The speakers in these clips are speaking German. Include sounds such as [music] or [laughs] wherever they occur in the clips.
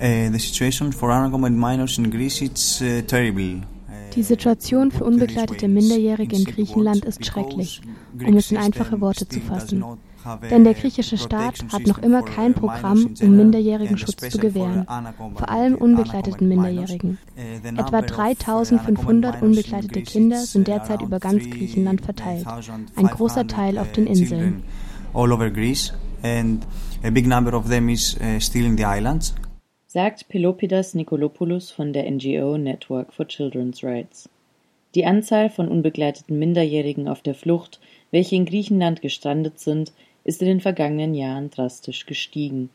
Uh, the situation for unaccompanied minors in Greece is uh, terrible. Die Situation für unbegleitete Minderjährige in Griechenland ist schrecklich, um es in einfache Worte zu fassen. Denn der griechische Staat hat noch immer kein Programm, um Minderjährigen Schutz zu gewähren, vor allem unbegleiteten Minderjährigen. Etwa 3500 unbegleitete Kinder sind derzeit über ganz Griechenland verteilt, ein großer Teil auf den Inseln. All over Greece and a big number of them is uh, still in the islands sagt Pelopidas Nikolopoulos von der NGO Network for Children's Rights. Die Anzahl von unbegleiteten Minderjährigen auf der Flucht, welche in Griechenland gestrandet sind, ist in den vergangenen Jahren drastisch gestiegen.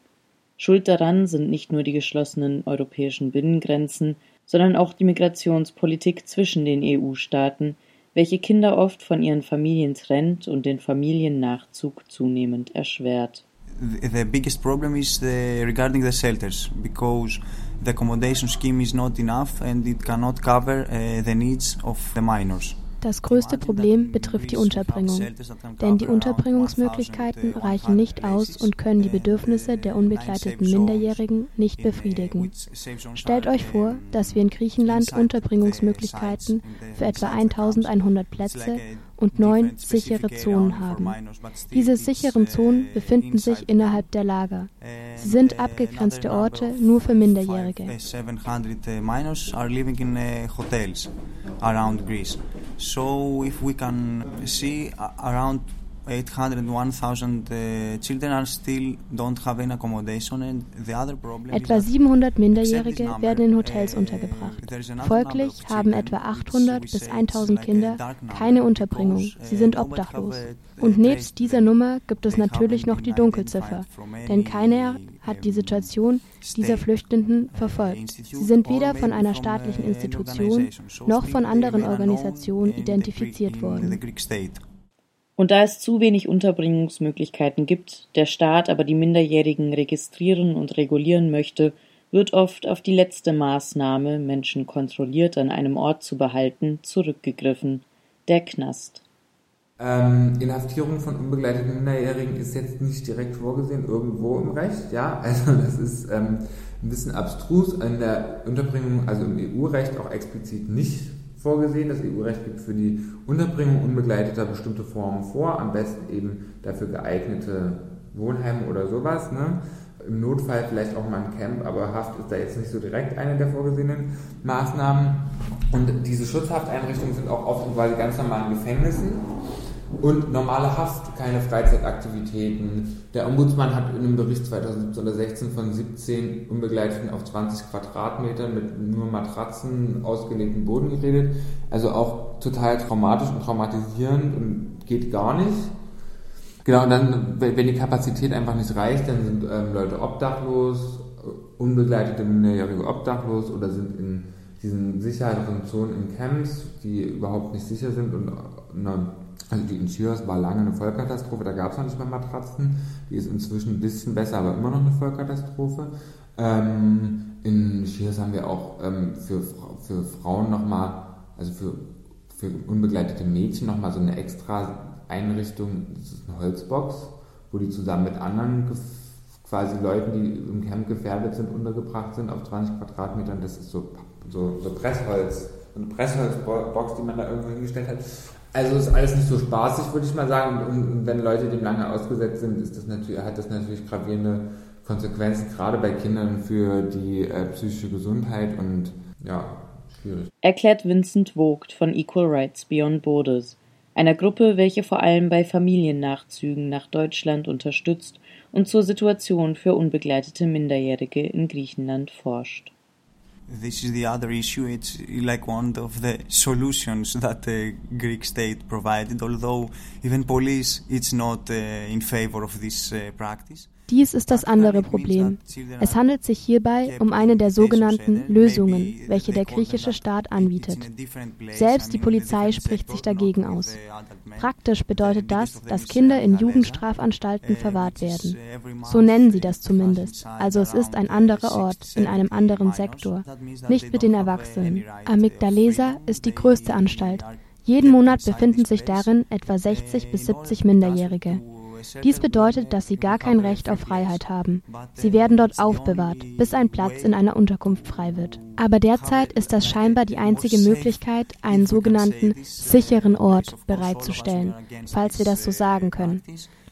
Schuld daran sind nicht nur die geschlossenen europäischen Binnengrenzen, sondern auch die Migrationspolitik zwischen den EU-Staaten, welche Kinder oft von ihren Familien trennt und den Familiennachzug zunehmend erschwert the biggest problem is the, regarding the shelters because the accommodation scheme is not enough and it cannot cover uh, the needs of the minors. Das größte Problem betrifft die Unterbringung, denn die Unterbringungsmöglichkeiten reichen nicht aus und können die Bedürfnisse der unbegleiteten Minderjährigen nicht befriedigen. Stellt euch vor, dass wir in Griechenland Unterbringungsmöglichkeiten für etwa 1100 Plätze und neun sichere Zonen haben. Diese sicheren Zonen befinden sich innerhalb der Lager. Sie sind abgegrenzte Orte nur für Minderjährige. So if we can see around 801,000 uh, Etwa 700 Minderjährige werden in Hotels uh, untergebracht. Folglich haben etwa 800 bis 1000 Kinder keine Unterbringung. Sie sind uh, obdachlos. Und nebst dieser Nummer gibt es natürlich noch die Dunkelziffer, denn keiner hat die Situation dieser Flüchtenden verfolgt. Sie sind weder von einer staatlichen Institution noch von anderen Organisationen identifiziert worden. Und da es zu wenig Unterbringungsmöglichkeiten gibt, der Staat aber die Minderjährigen registrieren und regulieren möchte, wird oft auf die letzte Maßnahme, Menschen kontrolliert an einem Ort zu behalten, zurückgegriffen, der Knast. Ähm, Inhaftierung von unbegleiteten Minderjährigen ist jetzt nicht direkt vorgesehen irgendwo im Recht, ja, also das ist ähm, ein bisschen abstrus in der Unterbringung, also im EU-Recht auch explizit nicht vorgesehen. Das EU-Recht gibt für die Unterbringung unbegleiteter bestimmte Formen vor, am besten eben dafür geeignete Wohnheime oder sowas. Ne? Im Notfall vielleicht auch mal ein Camp, aber Haft ist da jetzt nicht so direkt eine der vorgesehenen Maßnahmen. Und diese Schutzhafteinrichtungen sind auch oft in quasi ganz normalen Gefängnissen und normale Haft, keine Freizeitaktivitäten. Der Ombudsmann hat in einem Bericht 2017 oder 16 von 17 Unbegleiteten auf 20 Quadratmetern mit nur Matratzen, ausgelegten Boden geredet. Also auch total traumatisch und traumatisierend und geht gar nicht. Genau, und dann, wenn die Kapazität einfach nicht reicht, dann sind ähm, Leute obdachlos, unbegleitete Minderjährige obdachlos oder sind in diesen sicheren Zonen in Camps, die überhaupt nicht sicher sind und eine also die in Chios war lange eine Vollkatastrophe, da gab es noch nicht mal Matratzen. Die ist inzwischen ein bisschen besser, aber immer noch eine Vollkatastrophe. Ähm, in Chios haben wir auch ähm, für, für Frauen nochmal, also für, für unbegleitete Mädchen nochmal so eine extra Einrichtung, das ist eine Holzbox, wo die zusammen mit anderen quasi Leuten, die im Camp gefährdet sind, untergebracht sind auf 20 Quadratmetern. Das ist so, so, so Pressholz, so eine Pressholzbox, die man da irgendwo hingestellt hat. Also ist alles nicht so spaßig, würde ich mal sagen. Und, wenn Leute dem lange ausgesetzt sind, ist das natürlich, hat das natürlich gravierende Konsequenzen, gerade bei Kindern für die äh, psychische Gesundheit und ja, schwierig. Erklärt Vincent Vogt von Equal Rights Beyond Borders, einer Gruppe, welche vor allem bei Familiennachzügen nach Deutschland unterstützt und zur Situation für unbegleitete Minderjährige in Griechenland forscht. This is the other issue. It's like one of the solutions that the Greek state provided, although even police it's not uh, in favor of this uh, practice. Dies ist das andere Problem. Es handelt sich hierbei um eine der sogenannten Lösungen, welche der griechische Staat anbietet. Selbst die Polizei spricht sich dagegen aus. Praktisch bedeutet das, dass Kinder in Jugendstrafanstalten verwahrt werden. So nennen sie das zumindest. Also es ist ein anderer Ort, in einem anderen Sektor, nicht mit den Erwachsenen. Amygdalesa ist die größte Anstalt. Jeden Monat befinden sich darin etwa 60 bis 70 Minderjährige. Dies bedeutet, dass sie gar kein Recht auf Freiheit haben. Sie werden dort aufbewahrt, bis ein Platz in einer Unterkunft frei wird. Aber derzeit ist das scheinbar die einzige Möglichkeit, einen sogenannten sicheren Ort bereitzustellen, falls wir das so sagen können.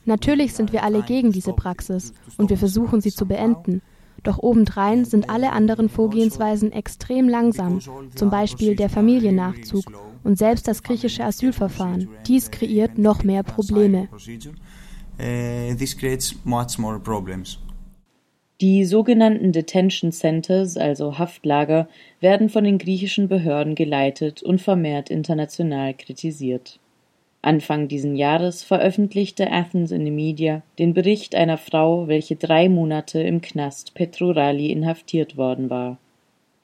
Natürlich sind wir alle gegen diese Praxis und wir versuchen sie zu beenden. Doch obendrein sind alle anderen Vorgehensweisen extrem langsam, zum Beispiel der Familiennachzug und selbst das griechische Asylverfahren. Dies kreiert noch mehr Probleme. Uh, Die sogenannten Detention Centers, also Haftlager, werden von den griechischen Behörden geleitet und vermehrt international kritisiert. Anfang diesen Jahres veröffentlichte Athens in the Media den Bericht einer Frau, welche drei Monate im Knast Petrorali inhaftiert worden war.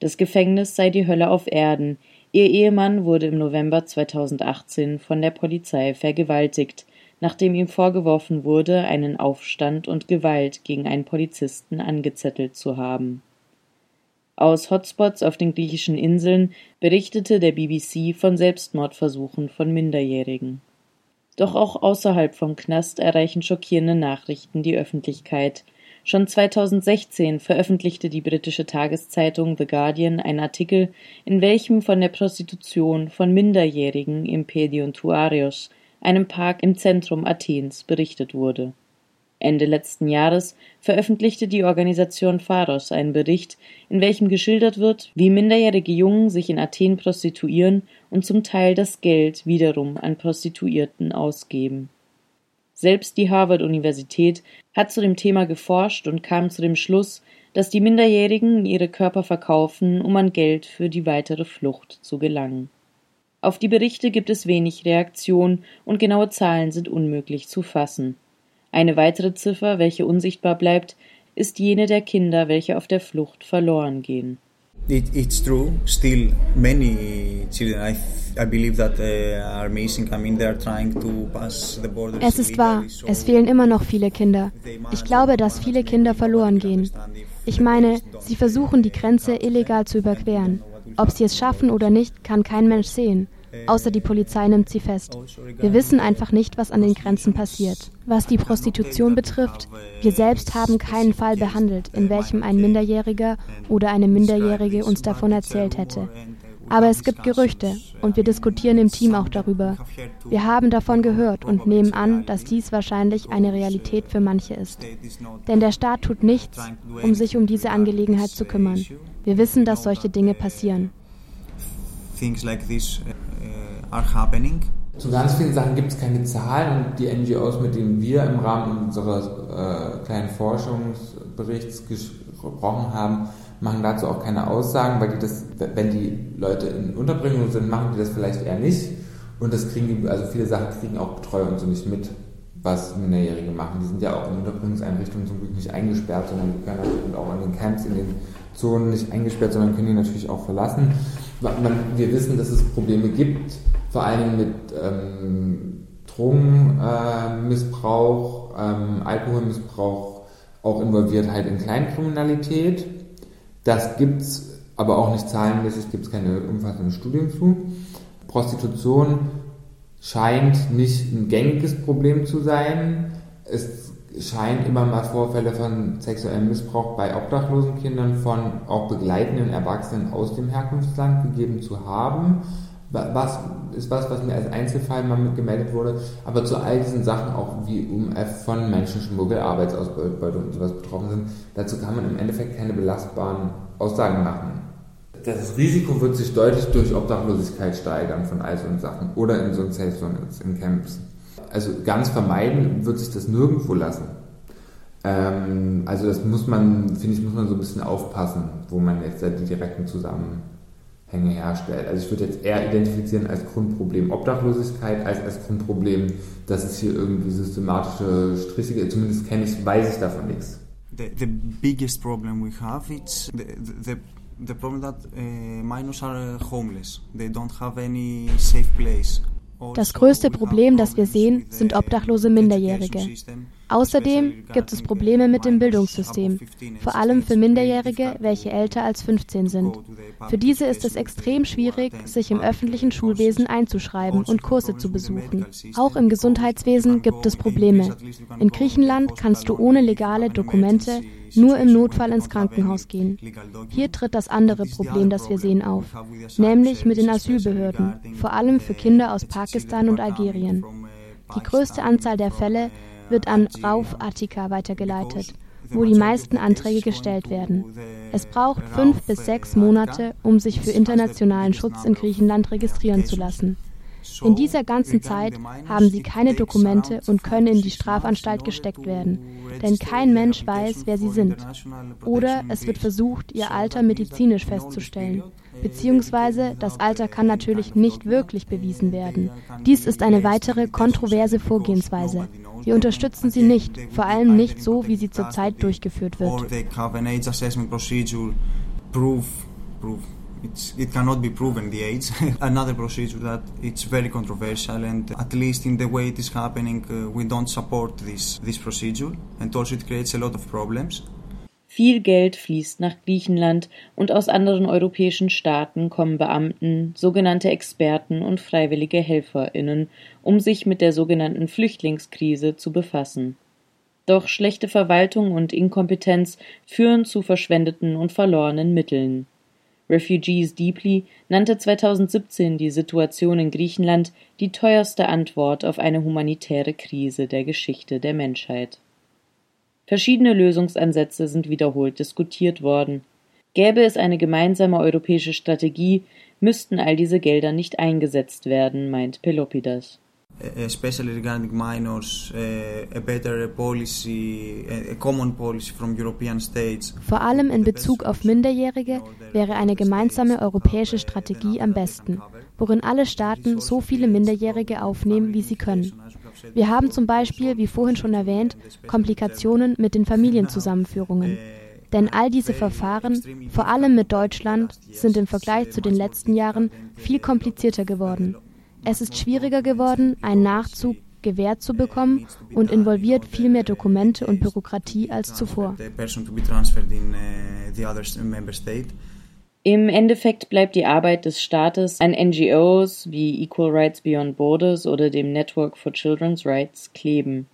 Das Gefängnis sei die Hölle auf Erden. Ihr Ehemann wurde im November 2018 von der Polizei vergewaltigt, nachdem ihm vorgeworfen wurde, einen Aufstand und Gewalt gegen einen Polizisten angezettelt zu haben. Aus Hotspots auf den griechischen Inseln berichtete der BBC von Selbstmordversuchen von Minderjährigen. Doch auch außerhalb vom Knast erreichen schockierende Nachrichten die Öffentlichkeit. Schon 2016 veröffentlichte die britische Tageszeitung The Guardian einen Artikel, in welchem von der Prostitution von Minderjährigen im Pediontuarios, einem Park im Zentrum Athens, berichtet wurde Ende letzten Jahres veröffentlichte die Organisation Pharos einen Bericht, in welchem geschildert wird, wie minderjährige Jungen sich in Athen prostituieren und zum Teil das Geld wiederum an Prostituierten ausgeben. Selbst die Harvard-Universität hat zu dem Thema geforscht und kam zu dem Schluss, dass die Minderjährigen ihre Körper verkaufen, um an Geld für die weitere Flucht zu gelangen. Auf die Berichte gibt es wenig Reaktion und genaue Zahlen sind unmöglich zu fassen. Eine weitere Ziffer, welche unsichtbar bleibt, ist jene der Kinder, welche auf der Flucht verloren gehen. it's true. Still, many children, I, I believe that uh, are missing. I mean, they are trying to pass the border. Es ist wahr. Es fehlen immer noch viele Kinder. Ich glaube, dass viele Kinder verloren gehen. Ich meine, sie versuchen die Grenze illegal zu überqueren. Ob sie es schaffen oder nicht, kann kein Mensch sehen außer die Polizei nimmt sie fest. Wir wissen einfach nicht, was an den Grenzen passiert. Was die Prostitution betrifft, wir selbst haben keinen Fall behandelt, in welchem ein Minderjähriger oder eine Minderjährige uns davon erzählt hätte. Aber es gibt Gerüchte und wir diskutieren im Team auch darüber. Wir haben davon gehört und nehmen an, dass dies wahrscheinlich eine Realität für manche ist. Denn der Staat tut nichts, um sich um diese Angelegenheit zu kümmern. Wir wissen, dass solche Dinge passieren. Things like this are happening. Zu ganz vielen Sachen gibt es keine Zahlen und die NGOs, mit denen wir im Rahmen unseres äh, kleinen Forschungsberichts gesprochen haben, machen dazu auch keine Aussagen, weil die das, wenn die Leute in Unterbringung sind, machen die das vielleicht eher nicht. Und das kriegen die, also viele Sachen kriegen auch Betreuer und so nicht mit, was Minderjährige machen. Die sind ja auch in Unterbringungseinrichtungen zum Glück nicht eingesperrt, sondern die können und auch in den Camps, in den Zonen nicht eingesperrt, sondern können die natürlich auch verlassen. Man, wir wissen, dass es Probleme gibt vor allem mit ähm, Drogenmissbrauch, äh, ähm, Alkoholmissbrauch auch involviert halt in Kleinkriminalität. Das gibt es aber auch nicht zahlenmäßig, gibt es keine umfassenden Studien zu. Prostitution scheint nicht ein gängiges Problem zu sein. Es scheint immer mal Vorfälle von sexuellem Missbrauch bei obdachlosen Kindern von auch begleitenden Erwachsenen aus dem Herkunftsland gegeben zu haben was ist was, was mir als Einzelfall mal mitgemeldet wurde, aber zu all diesen Sachen auch wie UMF von Menschenschmuggel, Arbeitsausbeutung und sowas betroffen sind, dazu kann man im Endeffekt keine belastbaren Aussagen machen. Das Risiko wird sich deutlich durch Obdachlosigkeit steigern von all so Sachen oder in so Safe Zones, in Camps. Also ganz vermeiden wird sich das nirgendwo lassen. Ähm, also das muss man, finde ich, muss man so ein bisschen aufpassen, wo man jetzt die direkten Zusammenhänge Hänge herstellt. Also ich würde jetzt eher identifizieren als Grundproblem Obdachlosigkeit als als Grundproblem, dass es hier irgendwie systematische Striche gibt. Zumindest kenne ich, weiß ich davon nichts. The, the biggest problem we have is the, the, the problem that uh, minors are homeless. They don't have any safe place. Das größte Problem, das wir sehen, sind obdachlose Minderjährige. Außerdem gibt es Probleme mit dem Bildungssystem, vor allem für Minderjährige, welche älter als 15 sind. Für diese ist es extrem schwierig, sich im öffentlichen Schulwesen einzuschreiben und Kurse zu besuchen. Auch im Gesundheitswesen gibt es Probleme. In Griechenland kannst du ohne legale Dokumente nur im Notfall ins Krankenhaus gehen. Hier tritt das andere Problem, das wir sehen, auf, nämlich mit den Asylbehörden, vor allem für Kinder aus Pakistan und Algerien. Die größte Anzahl der Fälle wird an Rauf Attika weitergeleitet, wo die meisten Anträge gestellt werden. Es braucht fünf bis sechs Monate, um sich für internationalen Schutz in Griechenland registrieren zu lassen. In dieser ganzen Zeit haben sie keine Dokumente und können in die Strafanstalt gesteckt werden, denn kein Mensch weiß, wer sie sind. Oder es wird versucht, ihr Alter medizinisch festzustellen, beziehungsweise das Alter kann natürlich nicht wirklich bewiesen werden. Dies ist eine weitere kontroverse Vorgehensweise. Wir unterstützen sie nicht, vor allem nicht so, wie sie zurzeit durchgeführt wird. It cannot be proven the age. [laughs] Another procedure that it's very controversial and at least in the way it is happening, uh, we don't support this, this procedure and also it creates a lot of problems. Viel Geld fließt nach Griechenland und aus anderen europäischen Staaten kommen Beamten, sogenannte Experten und freiwillige Helferinnen, um sich mit der sogenannten Flüchtlingskrise zu befassen. Doch schlechte Verwaltung und Inkompetenz führen zu verschwendeten und verlorenen Mitteln. Refugees Deeply nannte 2017 die Situation in Griechenland die teuerste Antwort auf eine humanitäre Krise der Geschichte der Menschheit. Verschiedene Lösungsansätze sind wiederholt diskutiert worden. Gäbe es eine gemeinsame europäische Strategie, müssten all diese Gelder nicht eingesetzt werden, meint Pelopidas especially regarding minors, a better policy, a common policy from European states. Vor allem in Bezug auf Minderjährige wäre eine gemeinsame europäische Strategie am besten, worin alle Staaten so viele Minderjährige aufnehmen, wie sie können. Wir haben zum Beispiel, wie vorhin schon erwähnt, Komplikationen mit den Familienzusammenführungen. Denn all diese Verfahren, vor allem mit Deutschland, sind im Vergleich zu den letzten Jahren viel komplizierter geworden. Es ist schwieriger geworden, einen Nachzug gewährt zu bekommen und involviert viel mehr Dokumente und Bürokratie als zuvor. Im Endeffekt bleibt die Arbeit des Staates an NGOs wie Equal Rights Beyond Borders oder dem Network for Children's Rights kleben.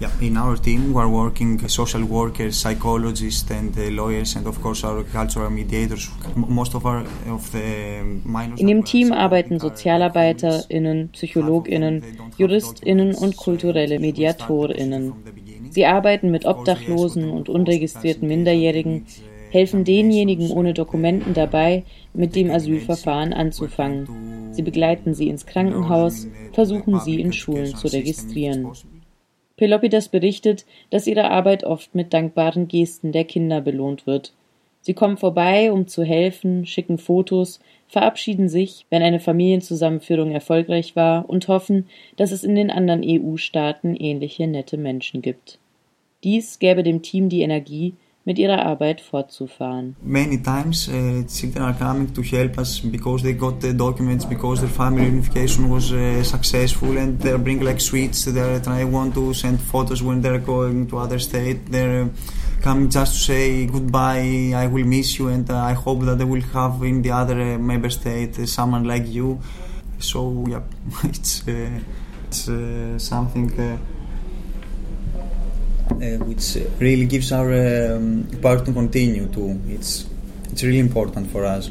Yeah, in our team we are working social workers, psychologists and uh, lawyers and of course our cultural mediators. Most of our of the minors In dem Team arbeiten SozialarbeiterInnen, PsychologInnen, JuristInnen und kulturelle MediatorInnen. Sie arbeiten mit Obdachlosen und unregistrierten Minderjährigen, helfen denjenigen ohne Dokumenten dabei, mit dem Asylverfahren anzufangen. Sie begleiten sie ins Krankenhaus, versuchen sie in Schulen zu registrieren. Pelopidas berichtet, dass ihre Arbeit oft mit dankbaren Gesten der Kinder belohnt wird. Sie kommen vorbei, um zu helfen, schicken Fotos, verabschieden sich, wenn eine Familienzusammenführung erfolgreich war, und hoffen, dass es in den anderen EU-Staaten ähnliche nette Menschen gibt. Dies gäbe dem Team die Energie, mit ihrer Arbeit fortzufahren. Many times uh, children are coming to help us because they got the documents, because their family unification was uh, successful and they bring like sweets, they try want to send photos when they're going to other state, they're uh, coming just to say goodbye, I will miss you and uh, I hope that they will have in the other uh, member state uh, someone like you. So yeah, [laughs] it's, it's something uh, which really gives our um, part to continue to. It's it's really important for us.